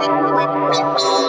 Bye.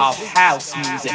Of house music.